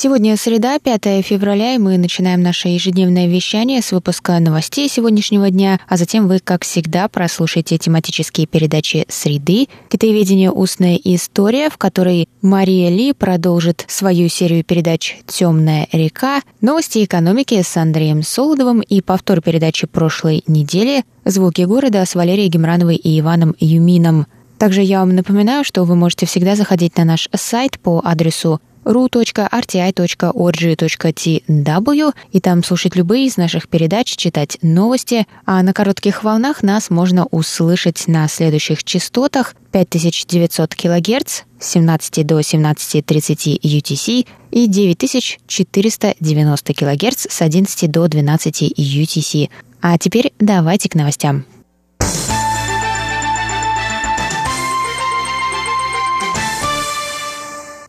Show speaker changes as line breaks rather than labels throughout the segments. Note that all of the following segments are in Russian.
Сегодня среда, 5 февраля, и мы начинаем наше ежедневное вещание с выпуска новостей сегодняшнего дня, а затем вы, как всегда, прослушаете тематические передачи «Среды», «Китаеведение. Устная история», в которой Мария Ли продолжит свою серию передач «Темная река», новости экономики с Андреем Солодовым и повтор передачи прошлой недели «Звуки города» с Валерией Гемрановой и Иваном Юмином. Также я вам напоминаю, что вы можете всегда заходить на наш сайт по адресу ru.rti.org.tw и там слушать любые из наших передач, читать новости, а на коротких волнах нас можно услышать на следующих частотах 5900 кГц с 17 до 17.30 UTC и 9490 кГц с 11 до 12 UTC. А теперь давайте к новостям.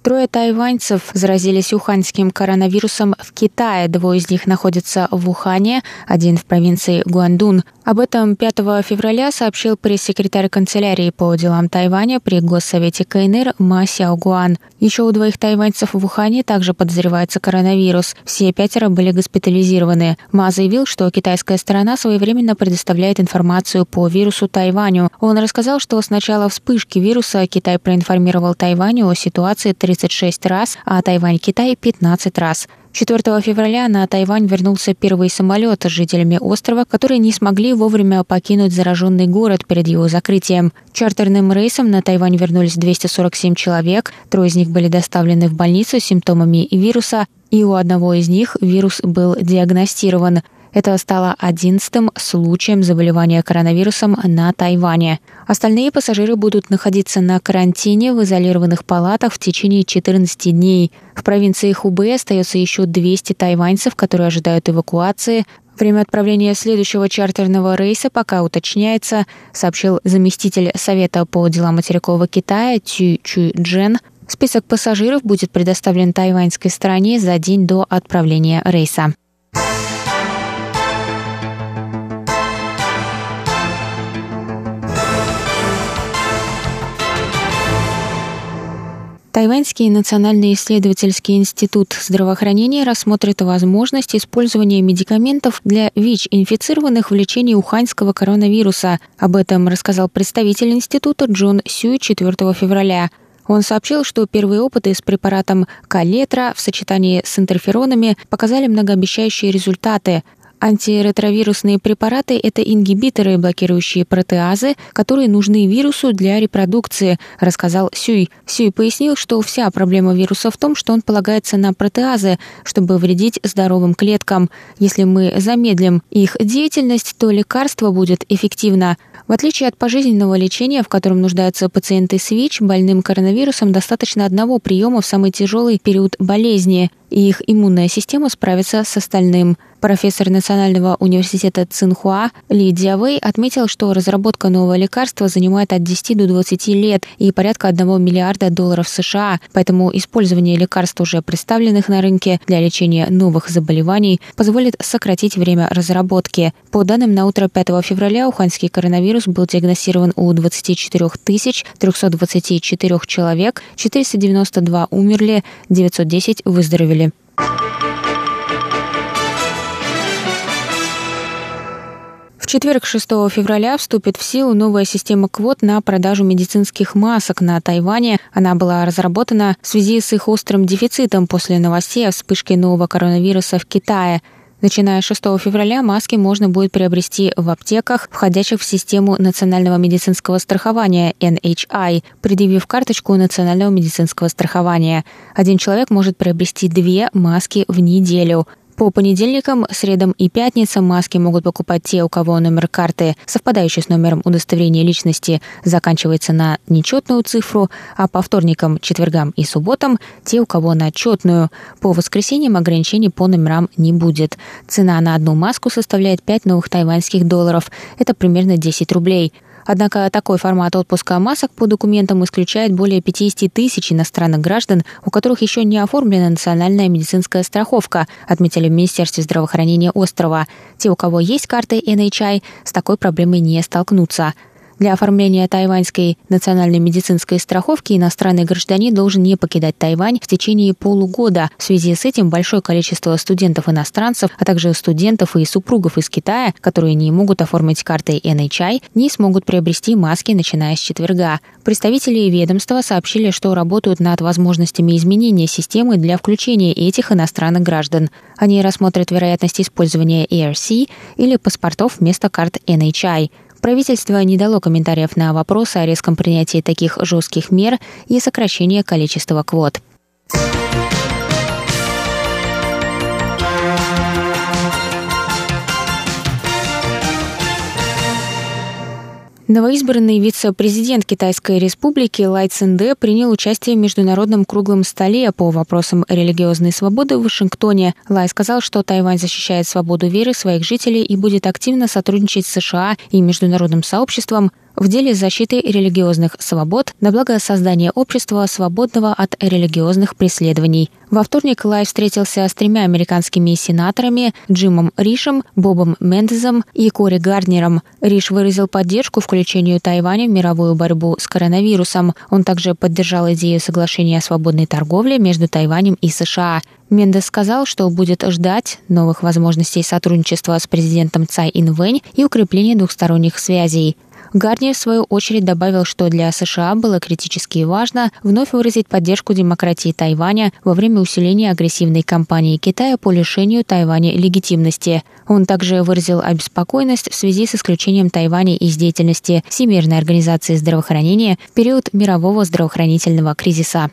Трое тайваньцев заразились уханьским коронавирусом в Китае. Двое из них находятся в Ухане, один в провинции Гуандун. Об этом 5 февраля сообщил пресс-секретарь канцелярии по делам Тайваня при Госсовете КНР Ма Сяогуан. Еще у двоих тайваньцев в Ухане также подозревается коронавирус. Все пятеро были госпитализированы. Ма заявил, что китайская сторона своевременно предоставляет информацию по вирусу Тайваню. Он рассказал, что с начала вспышки вируса Китай проинформировал Тайваню о ситуации 30 36 раз, а Тайвань-Китай 15 раз. 4 февраля на Тайвань вернулся первый самолет с жителями острова, которые не смогли вовремя покинуть зараженный город перед его закрытием. Чартерным рейсом на Тайвань вернулись 247 человек, трое из них были доставлены в больницу с симптомами вируса, и у одного из них вирус был диагностирован – это стало одиннадцатым случаем заболевания коронавирусом на Тайване. Остальные пассажиры будут находиться на карантине в изолированных палатах в течение 14 дней. В провинции Хубэй остается еще 200 тайваньцев, которые ожидают эвакуации. Время отправления следующего чартерного рейса пока уточняется, сообщил заместитель Совета по делам материкового Китая Тю Чу Джен. Список пассажиров будет предоставлен тайваньской стороне за день до отправления рейса. Тайваньский национальный исследовательский институт здравоохранения рассмотрит возможность использования медикаментов для ВИЧ-инфицированных в лечении уханьского коронавируса. Об этом рассказал представитель института Джон Сюй 4 февраля. Он сообщил, что первые опыты с препаратом калетра в сочетании с интерферонами показали многообещающие результаты. Антиретровирусные препараты – это ингибиторы, блокирующие протеазы, которые нужны вирусу для репродукции, рассказал Сюй. Сюй пояснил, что вся проблема вируса в том, что он полагается на протеазы, чтобы вредить здоровым клеткам. Если мы замедлим их деятельность, то лекарство будет эффективно. В отличие от пожизненного лечения, в котором нуждаются пациенты с ВИЧ, больным коронавирусом достаточно одного приема в самый тяжелый период болезни и их иммунная система справится с остальным. Профессор Национального университета Цинхуа Ли Диавей отметил, что разработка нового лекарства занимает от 10 до 20 лет и порядка 1 миллиарда долларов США, поэтому использование лекарств, уже представленных на рынке для лечения новых заболеваний, позволит сократить время разработки. По данным на утро 5 февраля, уханьский коронавирус был диагностирован у 24 324 человек, 492 умерли, 910 выздоровели четверг, 6 февраля, вступит в силу новая система квот на продажу медицинских масок на Тайване. Она была разработана в связи с их острым дефицитом после новостей о вспышке нового коронавируса в Китае – Начиная с 6 февраля маски можно будет приобрести в аптеках, входящих в систему национального медицинского страхования NHI, предъявив карточку национального медицинского страхования. Один человек может приобрести две маски в неделю. По понедельникам, средам и пятницам маски могут покупать те, у кого номер карты, совпадающий с номером удостоверения личности, заканчивается на нечетную цифру, а по вторникам, четвергам и субботам те, у кого на четную. По воскресеньям ограничений по номерам не будет. Цена на одну маску составляет 5 новых тайваньских долларов. Это примерно 10 рублей. Однако такой формат отпуска масок по документам исключает более 50 тысяч иностранных граждан, у которых еще не оформлена национальная медицинская страховка, отметили в Министерстве здравоохранения острова. Те, у кого есть карты NHI, с такой проблемой не столкнутся. Для оформления тайваньской национальной медицинской страховки иностранный гражданин должен не покидать Тайвань в течение полугода. В связи с этим большое количество студентов-иностранцев, а также студентов и супругов из Китая, которые не могут оформить карты NHI, не смогут приобрести маски, начиная с четверга. Представители ведомства сообщили, что работают над возможностями изменения системы для включения этих иностранных граждан. Они рассмотрят вероятность использования ERC или паспортов вместо карт NHI. Правительство не дало комментариев на вопросы о резком принятии таких жестких мер и сокращении количества квот. Новоизбранный вице-президент Китайской республики Лай Цинде принял участие в международном круглом столе по вопросам религиозной свободы в Вашингтоне. Лай сказал, что Тайвань защищает свободу веры своих жителей и будет активно сотрудничать с США и международным сообществом в деле защиты религиозных свобод на благо создания общества, свободного от религиозных преследований. Во вторник Лай встретился с тремя американскими сенаторами Джимом Ришем, Бобом Мендезом и Кори Гарднером. Риш выразил поддержку включению Тайваня в мировую борьбу с коронавирусом. Он также поддержал идею соглашения о свободной торговле между Тайванем и США. Мендес сказал, что будет ждать новых возможностей сотрудничества с президентом Цай Инвэнь и укрепления двухсторонних связей. Гарни, в свою очередь, добавил, что для США было критически важно вновь выразить поддержку демократии Тайваня во время усиления агрессивной кампании Китая по лишению Тайваня легитимности. Он также выразил обеспокоенность в связи с исключением Тайваня из деятельности Всемирной организации здравоохранения в период мирового здравоохранительного кризиса.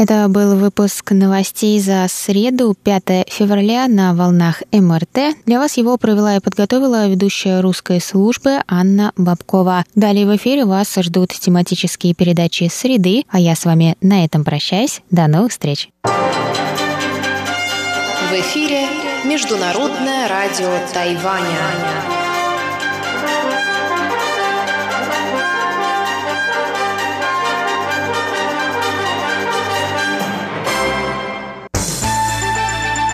Это был выпуск новостей за среду, 5 февраля на волнах МРТ. Для вас его провела и подготовила ведущая русской службы Анна Бабкова. Далее в эфире вас ждут тематические передачи «Среды», а я с вами на этом прощаюсь. До новых встреч!
В эфире Международное радио Тайваня.